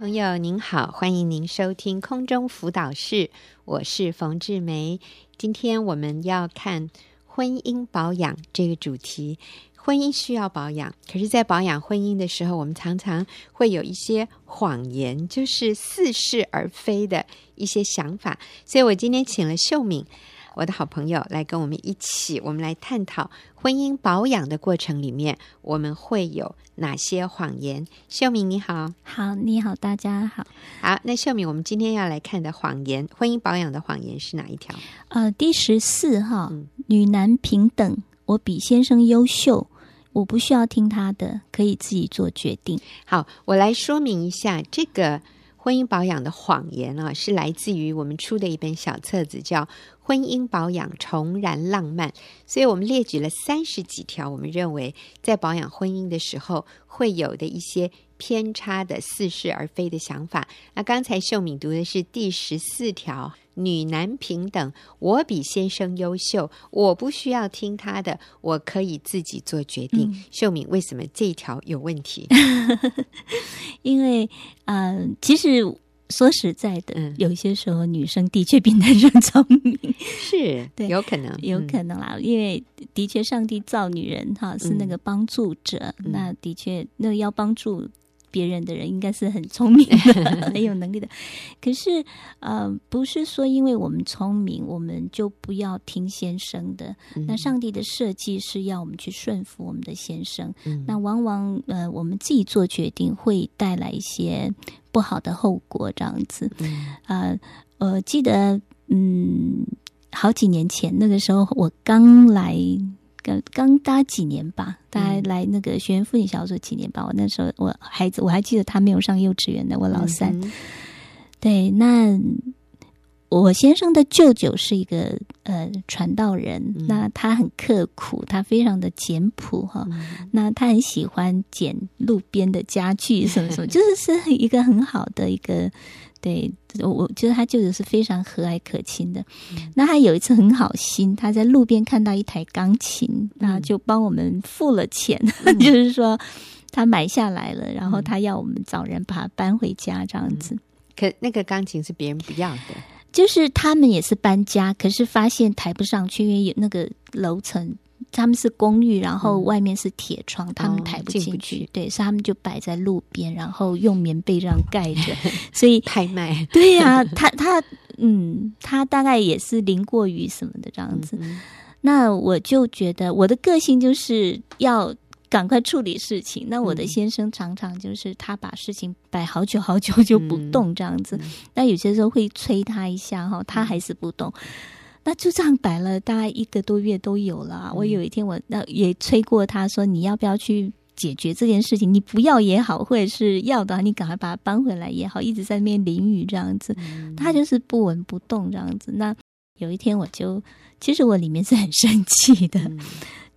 朋友您好，欢迎您收听空中辅导室，我是冯志梅。今天我们要看婚姻保养这个主题。婚姻需要保养，可是，在保养婚姻的时候，我们常常会有一些谎言，就是似是而非的一些想法。所以我今天请了秀敏。我的好朋友来跟我们一起，我们来探讨婚姻保养的过程里面，我们会有哪些谎言？秀敏你好，好，你好，大家好，好。那秀敏，我们今天要来看的谎言，婚姻保养的谎言是哪一条？呃，第十四号，嗯，女男平等，我比先生优秀，我不需要听他的，可以自己做决定。好，我来说明一下这个。婚姻保养的谎言啊，是来自于我们出的一本小册子，叫《婚姻保养重燃浪漫》。所以我们列举了三十几条，我们认为在保养婚姻的时候会有的一些偏差的似是而非的想法。那刚才秀敏读的是第十四条。女男平等，我比先生优秀，我不需要听他的，我可以自己做决定。嗯、秀敏，为什么这一条有问题？因为，嗯、呃，其实说实在的，嗯、有些时候女生的确比男生聪明，是对，有可能，有可能啦。嗯、因为的确，上帝造女人哈是那个帮助者，嗯、那的确，那要帮助。别人的人应该是很聪明的，很有能力的。可是，呃，不是说因为我们聪明，我们就不要听先生的。嗯、那上帝的设计是要我们去顺服我们的先生。嗯、那往往，呃，我们自己做决定会带来一些不好的后果，这样子。嗯、呃，我记得，嗯，好几年前那个时候，我刚来。刚刚搭几年吧，大概来那个学员妇女小组几年吧。我那时候我孩子我还记得他没有上幼稚园的，我老三。嗯、对，那我先生的舅舅是一个呃传道人，嗯、那他很刻苦，他非常的简朴哈。嗯、那他很喜欢捡路边的家具什么什么，就是是一个很好的一个。对，我觉得他舅舅是非常和蔼可亲的。嗯、那他有一次很好心，他在路边看到一台钢琴，那、嗯、就帮我们付了钱，嗯、就是说他买下来了，然后他要我们找人把它搬回家，这样子。可那个钢琴是别人不要的，就是他们也是搬家，可是发现抬不上去，因为有那个楼层。他们是公寓，然后外面是铁窗，嗯、他们抬不进去。对，所以他们就摆在路边，然后用棉被这样盖着。所以拍卖。对呀、啊，他他嗯，他大概也是淋过雨什么的这样子。那我就觉得我的个性就是要赶快处理事情。那我的先生常常就是他把事情摆好久好久就不动这样子。嗯、那有些时候会催他一下哈，他还是不动。那就这样摆了大概一个多月都有了。嗯、我有一天我那也催过他说，你要不要去解决这件事情？你不要也好，或者是要的话，你赶快把它搬回来也好。一直在那边淋雨这样子，嗯、他就是不闻不动这样子。那有一天我就，其实我里面是很生气的。嗯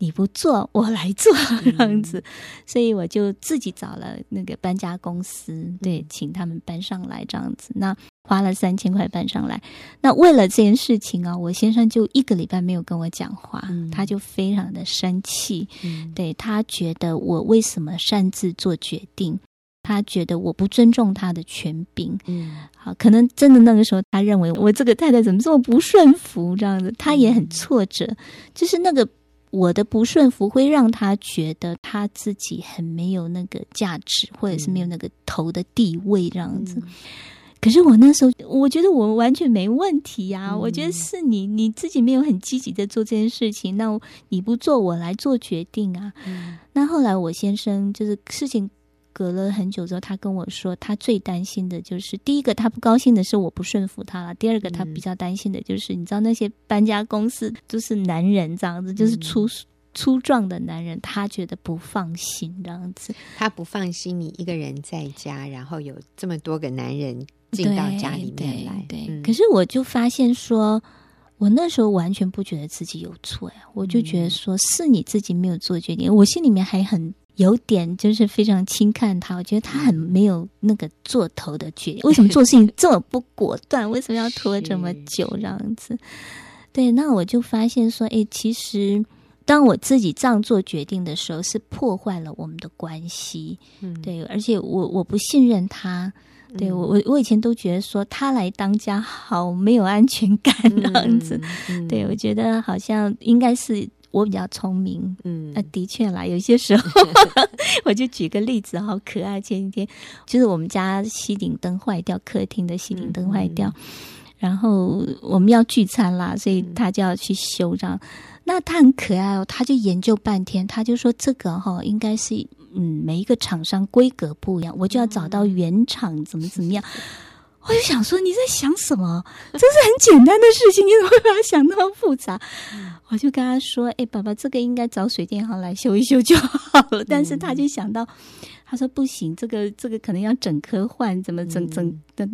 你不做，我来做 这样子，嗯、所以我就自己找了那个搬家公司，对，请他们搬上来这样子。那花了三千块搬上来。那为了这件事情啊，我先生就一个礼拜没有跟我讲话，嗯、他就非常的生气。嗯、对，他觉得我为什么擅自做决定？他觉得我不尊重他的权柄。嗯，好，可能真的那个时候他认为我这个太太怎么这么不顺服这样子，他也很挫折，就是那个。我的不顺服会让他觉得他自己很没有那个价值，或者是没有那个头的地位这样子。嗯、可是我那时候，我觉得我完全没问题呀、啊。嗯、我觉得是你你自己没有很积极的做这件事情，那你不做，我来做决定啊。嗯、那后来我先生就是事情。隔了很久之后，他跟我说，他最担心的就是第一个，他不高兴的是我不顺服他了；第二个，他比较担心的就是，你知道那些搬家公司就是男人这样子，就是粗粗壮的男人，他觉得不放心这样子。他不放心你一个人在家，然后有这么多个男人进到家里面来。对，对对嗯、可是我就发现说，我那时候完全不觉得自己有错呀，我就觉得说是你自己没有做决定，我心里面还很。有点就是非常轻看他，我觉得他很没有那个做头的决定。为什么做事情这么不果断？为什么要拖这么久这样子？对，那我就发现说，哎，其实当我自己这样做决定的时候，是破坏了我们的关系。嗯，对，而且我我不信任他。对我，我我以前都觉得说他来当家好没有安全感这样子。嗯嗯、对我觉得好像应该是我比较聪明。嗯，那、啊、的确啦，有些时候 我就举个例子，好可爱。前几天就是我们家吸顶灯坏掉，客厅的吸顶灯坏掉，嗯、然后我们要聚餐啦，所以他就要去修这样。那他很可爱哦，他就研究半天，他就说这个哈应该是嗯每一个厂商规格不一样，我就要找到原厂怎么怎么样。我就想说你在想什么？这是很简单的事情，你怎么会把它想那么复杂？我就跟他说：“哎，爸爸，这个应该找水电行来修一修就好了。”但是他就想到，他说不行，这个这个可能要整颗换，怎么整整的？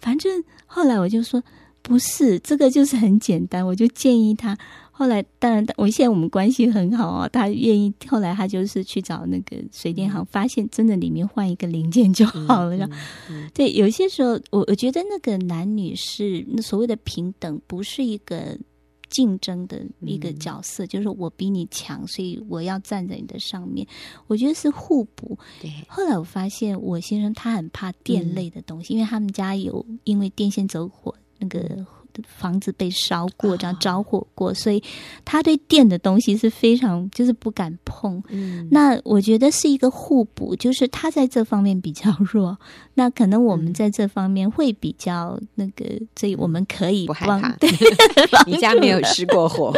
反正后来我就说不是，这个就是很简单，我就建议他。后来，当然，我现在我们关系很好啊。他愿意，后来他就是去找那个水电行，发现真的里面换一个零件就好了。嗯嗯嗯、对，有些时候，我我觉得那个男女是那所谓的平等，不是一个竞争的一个角色，嗯、就是我比你强，所以我要站在你的上面。我觉得是互补。对。后来我发现，我先生他很怕电类的东西，嗯、因为他们家有因为电线走火那个。房子被烧过，这样着火过，所以他对电的东西是非常就是不敢碰。嗯，那我觉得是一个互补，就是他在这方面比较弱，那可能我们在这方面会比较那个，所以我们可以不害怕。对，你家没有失过火。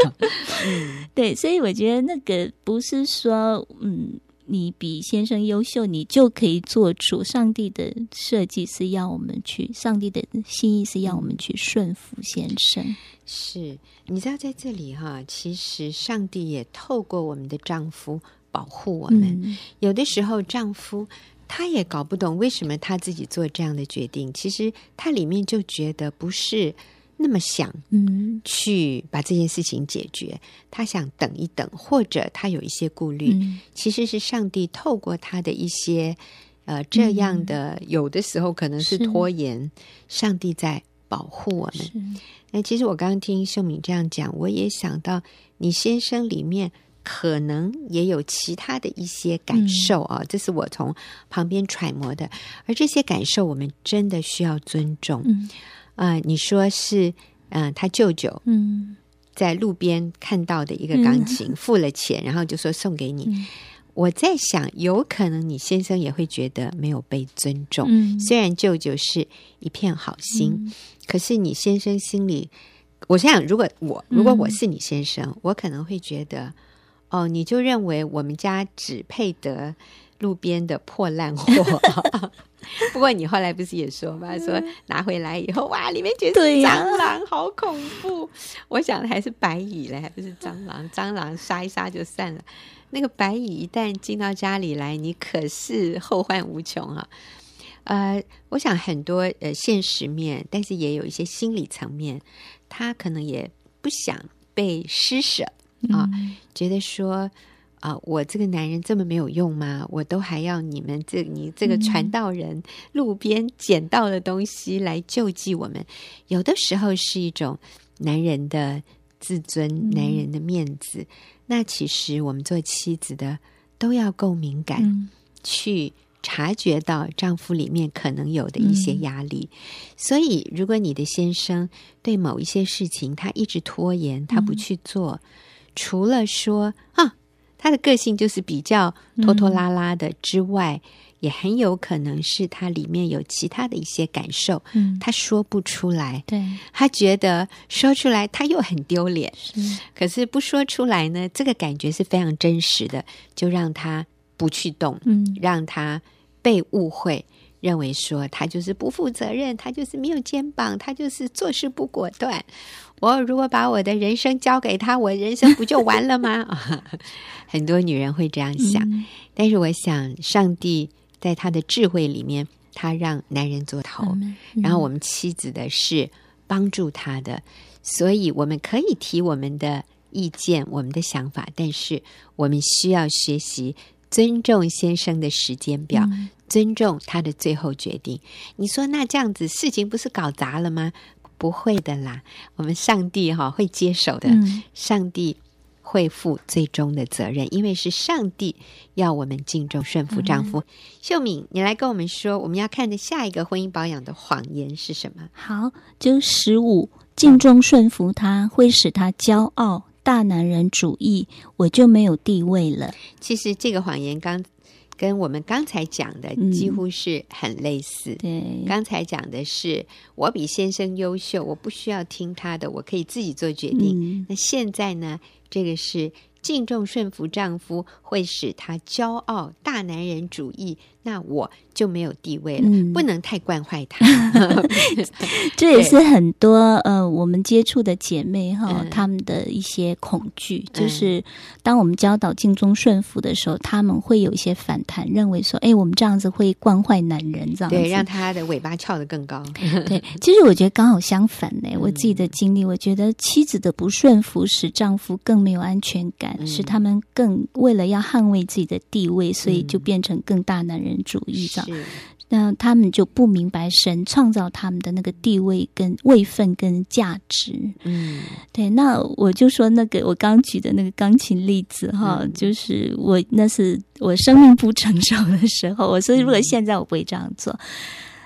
嗯，对，所以我觉得那个不是说嗯。你比先生优秀，你就可以做主。上帝的设计是要我们去，上帝的心意是要我们去顺服先生。是，你知道在这里哈，其实上帝也透过我们的丈夫保护我们。嗯、有的时候，丈夫他也搞不懂为什么他自己做这样的决定，其实他里面就觉得不是。那么想，嗯，去把这件事情解决，嗯、他想等一等，或者他有一些顾虑，嗯、其实是上帝透过他的一些呃这样的，嗯、有的时候可能是拖延，上帝在保护我们。那其实我刚刚听秀敏这样讲，我也想到你先生里面可能也有其他的一些感受啊，嗯、这是我从旁边揣摩的，而这些感受我们真的需要尊重。呃，你说是，嗯、呃，他舅舅，嗯，在路边看到的一个钢琴，嗯、付了钱，然后就说送给你。嗯、我在想，有可能你先生也会觉得没有被尊重。嗯、虽然舅舅是一片好心，嗯、可是你先生心里，我想，如果我如果我是你先生，嗯、我可能会觉得，哦，你就认为我们家只配得路边的破烂货。不过你后来不是也说吗？说拿回来以后，哇，里面全是蟑螂，好恐怖！我想的还是白蚁嘞，还不是蟑螂。蟑螂杀一杀就散了，那个白蚁一旦进到家里来，你可是后患无穷啊！呃，我想很多呃现实面，但是也有一些心理层面，他可能也不想被施舍啊，嗯、觉得说。啊，我这个男人这么没有用吗？我都还要你们这你这个传道人、嗯、路边捡到的东西来救济我们，有的时候是一种男人的自尊、嗯、男人的面子。那其实我们做妻子的都要够敏感，嗯、去察觉到丈夫里面可能有的一些压力。嗯、所以，如果你的先生对某一些事情他一直拖延，他不去做，嗯、除了说啊。他的个性就是比较拖拖拉拉的，之外，嗯、也很有可能是他里面有其他的一些感受，嗯，他说不出来，对，他觉得说出来他又很丢脸，是，可是不说出来呢，这个感觉是非常真实的，就让他不去动，嗯，让他被误会，认为说他就是不负责任，他就是没有肩膀，他就是做事不果断。我如果把我的人生交给他，我人生不就完了吗？很多女人会这样想，嗯、但是我想，上帝在他的智慧里面，他让男人做头，然后我们妻子的是帮助他的，所以我们可以提我们的意见、我们的想法，但是我们需要学习尊重先生的时间表，嗯、尊重他的最后决定。你说那这样子事情不是搞砸了吗？不会的啦，我们上帝哈会接手的，嗯、上帝会负最终的责任，因为是上帝要我们敬重顺服丈夫。嗯、秀敏，你来跟我们说，我们要看的下一个婚姻保养的谎言是什么？好，就十五，敬重顺服他会使他骄傲，大男人主义，我就没有地位了。其实这个谎言刚。跟我们刚才讲的几乎是很类似。嗯、对，刚才讲的是我比先生优秀，我不需要听他的，我可以自己做决定。嗯、那现在呢？这个是敬重顺服丈夫会使他骄傲，大男人主义。那我就没有地位了，嗯、不能太惯坏他。这也是很多呃，我们接触的姐妹哈，她、嗯、们的一些恐惧，就是当我们教导敬重顺服的时候，他们会有一些反弹，认为说，哎，我们这样子会惯坏男人，这样子对，让他的尾巴翘得更高。对，其实我觉得刚好相反呢。我自己的经历，我觉得妻子的不顺服使丈夫更没有安全感，嗯、使他们更为了要捍卫自己的地位，所以就变成更大男人。人主义上，那他们就不明白神创造他们的那个地位跟位分跟价值。嗯，对。那我就说那个我刚举的那个钢琴例子哈，嗯、就是我那是我生命不成熟的时候，我说如果现在我不会这样做。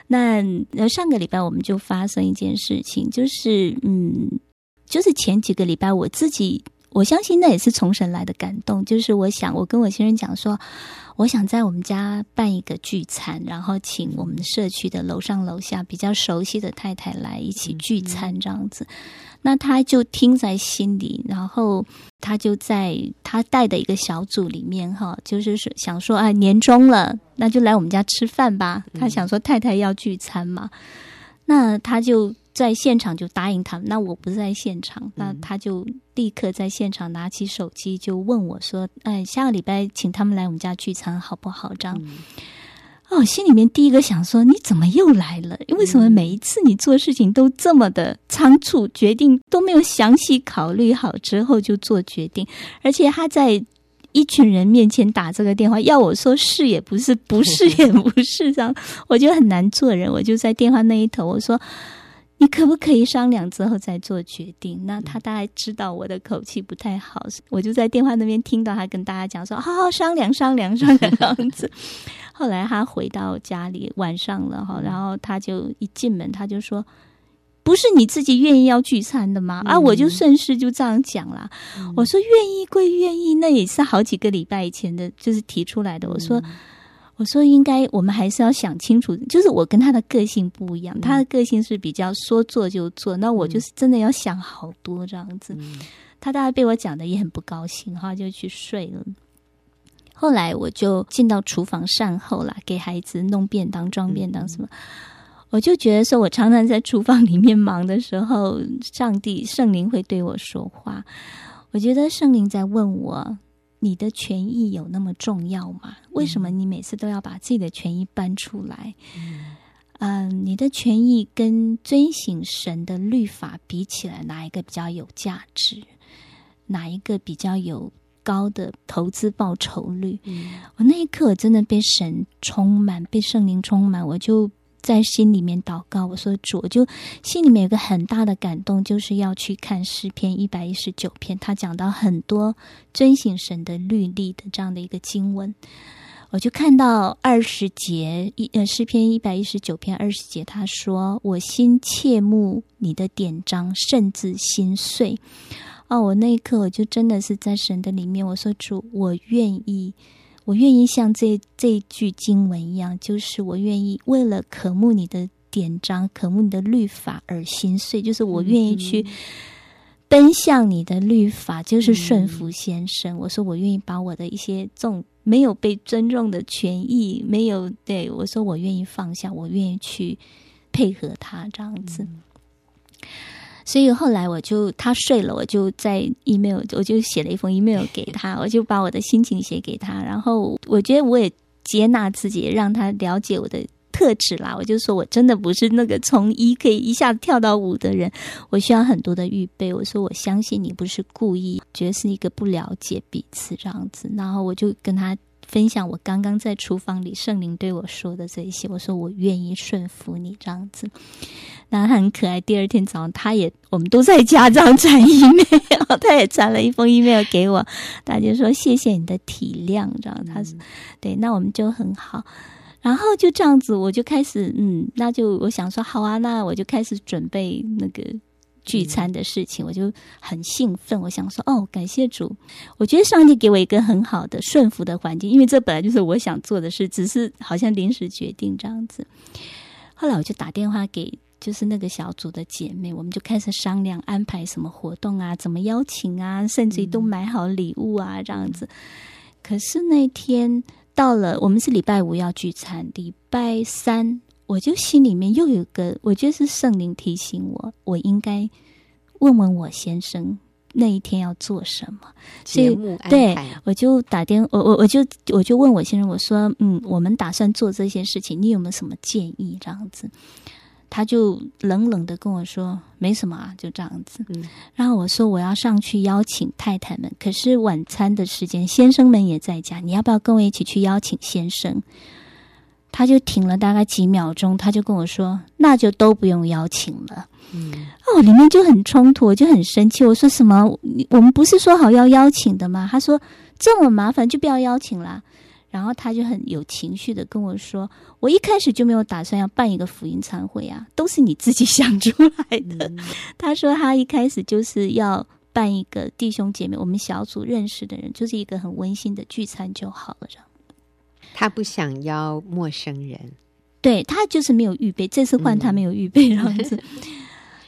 嗯、那上个礼拜我们就发生一件事情，就是嗯，就是前几个礼拜我自己，我相信那也是从神来的感动，就是我想我跟我先生讲说。我想在我们家办一个聚餐，然后请我们社区的楼上楼下比较熟悉的太太来一起聚餐，这样子。那他就听在心里，然后他就在他带的一个小组里面，哈，就是想说，哎，年终了，那就来我们家吃饭吧。他想说太太要聚餐嘛，那他就。在现场就答应他们，那我不在现场，那他就立刻在现场拿起手机就问我说：“哎，下个礼拜请他们来我们家聚餐好不好？”这样，嗯、哦，心里面第一个想说：“你怎么又来了？为什么每一次你做事情都这么的仓促，决定都没有详细考虑好之后就做决定？而且他在一群人面前打这个电话，要我说是也不是，不是也不是，这样我觉得很难做人。我就在电话那一头，我说。你可不可以商量之后再做决定？那他大概知道我的口气不太好，我就在电话那边听到他跟大家讲说：“好好商量商量商量这样子。”后来他回到家里，晚上了哈，然后他就一进门他就说：“不是你自己愿意要聚餐的吗？”啊，我就顺势就这样讲了。我说：“愿意归愿意，那也是好几个礼拜以前的，就是提出来的。”我说。我说应该，我们还是要想清楚。就是我跟他的个性不一样，他的个性是比较说做就做，那我就是真的要想好多这样子。他大概被我讲的也很不高兴，哈，就去睡了。后来我就进到厨房善后啦，给孩子弄便当、装便当什么。我就觉得说，我常常在厨房里面忙的时候，上帝圣灵会对我说话。我觉得圣灵在问我。你的权益有那么重要吗？为什么你每次都要把自己的权益搬出来？嗯，呃，你的权益跟遵行神的律法比起来，哪一个比较有价值？哪一个比较有高的投资报酬率？嗯，我那一刻真的被神充满，被圣灵充满，我就。在心里面祷告，我说主，我就心里面有个很大的感动，就是要去看诗篇一百一十九篇，他讲到很多遵行神的律例的这样的一个经文，我就看到二十节一呃诗篇一百一十九篇二十节，他说：“我心切慕你的典章，甚至心碎。”哦，我那一刻我就真的是在神的里面，我说主，我愿意。我愿意像这这一句经文一样，就是我愿意为了渴慕你的典章、渴慕你的律法而心碎，就是我愿意去奔向你的律法，就是顺服先生。嗯、我说我愿意把我的一些重没有被尊重的权益，没有对我说我愿意放下，我愿意去配合他这样子。嗯所以后来我就他睡了，我就在 email 我就写了一封 email 给他，我就把我的心情写给他，然后我觉得我也接纳自己，让他了解我的特质啦。我就说我真的不是那个从一可以一下子跳到五的人，我需要很多的预备。我说我相信你不是故意，觉得是一个不了解彼此这样子。然后我就跟他分享我刚刚在厨房里圣灵对我说的这一些，我说我愿意顺服你这样子。那很可爱。第二天早上，他也我们都在家这样传 email，他也传了一封 email 给我，他就说谢谢你的体谅，这样他说对，那我们就很好。然后就这样子，我就开始嗯，那就我想说好啊，那我就开始准备那个聚餐的事情，我就很兴奋，我想说哦，感谢主，我觉得上帝给我一个很好的顺服的环境，因为这本来就是我想做的事，只是好像临时决定这样子。后来我就打电话给。就是那个小组的姐妹，我们就开始商量安排什么活动啊，怎么邀请啊，甚至于都买好礼物啊，这样子。可是那天到了，我们是礼拜五要聚餐，礼拜三我就心里面又有个，我觉得是圣灵提醒我，我应该问问我先生那一天要做什么节目安排。对，我就打电，我我我就我就问我先生，我说，嗯，我们打算做这些事情，你有没有什么建议？这样子。他就冷冷的跟我说：“没什么啊，就这样子。”嗯，然后我说：“我要上去邀请太太们，可是晚餐的时间，先生们也在家，你要不要跟我一起去邀请先生？”他就停了大概几秒钟，他就跟我说：“那就都不用邀请了。”嗯，哦，里面就很冲突，我就很生气。我说：“什么？我们不是说好要邀请的吗？”他说：“这么麻烦，就不要邀请啦。”然后他就很有情绪的跟我说：“我一开始就没有打算要办一个福音餐会啊，都是你自己想出来的。嗯”他说他一开始就是要办一个弟兄姐妹我们小组认识的人，就是一个很温馨的聚餐就好了。他不想邀陌生人，对，他就是没有预备，这次换他没有预备，这样子。嗯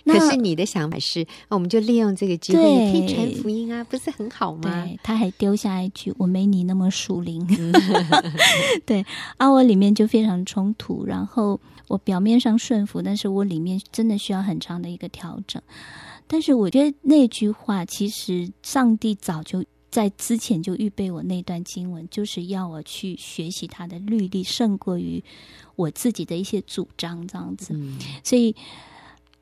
可是你的想法是，我们就利用这个机会也可以传福音啊，不是很好吗？对，他还丢下一句：“我没你那么熟灵。” 对，啊，我里面就非常冲突。然后我表面上顺服，但是我里面真的需要很长的一个调整。但是我觉得那句话，其实上帝早就在之前就预备我那段经文，就是要我去学习他的律例，胜过于我自己的一些主张，这样子。嗯、所以。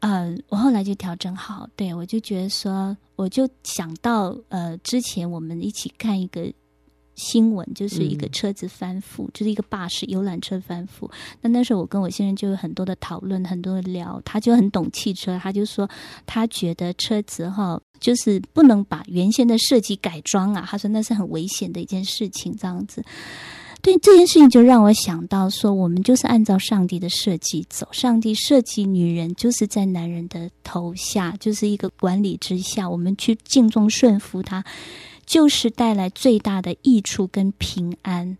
呃，我后来就调整好，对，我就觉得说，我就想到，呃，之前我们一起看一个新闻，就是一个车子翻覆，嗯、就是一个巴士游览车翻覆。那那时候我跟我先生就有很多的讨论，很多的聊，他就很懂汽车，他就说他觉得车子哈，就是不能把原先的设计改装啊，他说那是很危险的一件事情，这样子。对这件事情，就让我想到说，我们就是按照上帝的设计走。上帝设计女人就是在男人的头下，就是一个管理之下，我们去敬重顺服他，就是带来最大的益处跟平安。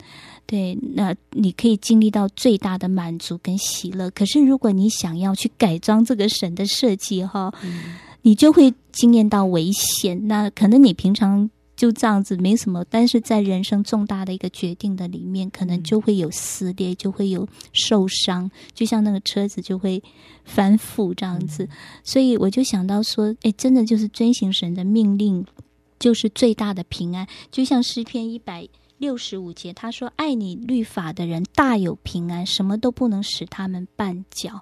对，那你可以经历到最大的满足跟喜乐。可是，如果你想要去改装这个神的设计，哈，你就会经验到危险。那可能你平常。就这样子没什么，但是在人生重大的一个决定的里面，可能就会有撕裂，就会有受伤，就像那个车子就会翻覆这样子。所以我就想到说，哎，真的就是遵行神的命令，就是最大的平安。就像诗篇一百六十五节，他说：“爱你律法的人大有平安，什么都不能使他们绊脚。”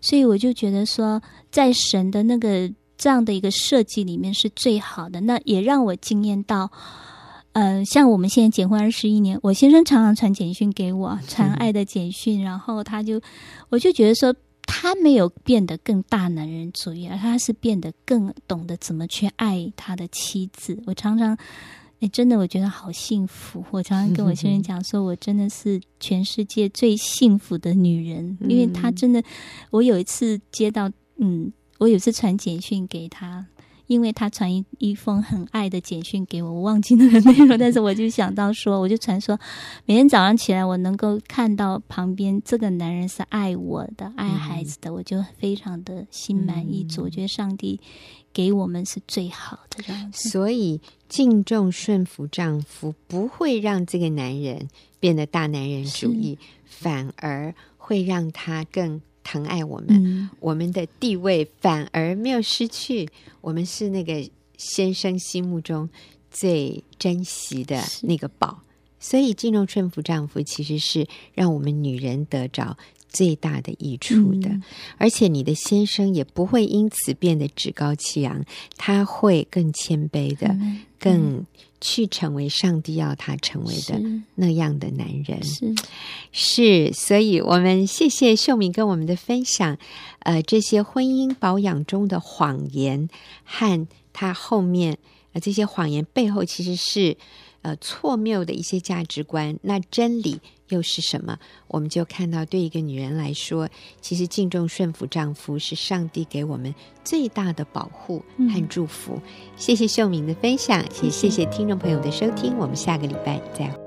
所以我就觉得说，在神的那个。这样的一个设计里面是最好的，那也让我惊艳到，呃，像我们现在结婚二十一年，我先生常常传简讯给我，传爱的简讯，然后他就，我就觉得说，他没有变得更大男人主义，而他是变得更懂得怎么去爱他的妻子。我常常，哎，真的我觉得好幸福。我常常跟我先生讲说，我真的是全世界最幸福的女人，因为他真的，我有一次接到，嗯。我有次传简讯给他，因为他传一一封很爱的简讯给我，我忘记那个 内容，但是我就想到说，我就传说，每天早上起来，我能够看到旁边这个男人是爱我的、爱孩子的，我就非常的心满意足。我觉得上帝给我们是最好的这样子。所以敬重顺服丈夫，不会让这个男人变得大男人主义，反而会让他更。疼爱我们，嗯、我们的地位反而没有失去。我们是那个先生心目中最珍惜的那个宝，所以进入顺服丈夫，其实是让我们女人得着最大的益处的，嗯、而且你的先生也不会因此变得趾高气扬，他会更谦卑的，嗯、更去成为上帝要他成为的那样的男人。是，是，所以我们谢谢秀敏跟我们的分享，呃，这些婚姻保养中的谎言和他后面呃这些谎言背后其实是呃错谬的一些价值观，那真理。又是什么？我们就看到，对一个女人来说，其实敬重顺服丈夫是上帝给我们最大的保护和祝福。嗯、谢谢秀敏的分享，也谢谢听众朋友的收听。我们下个礼拜再会。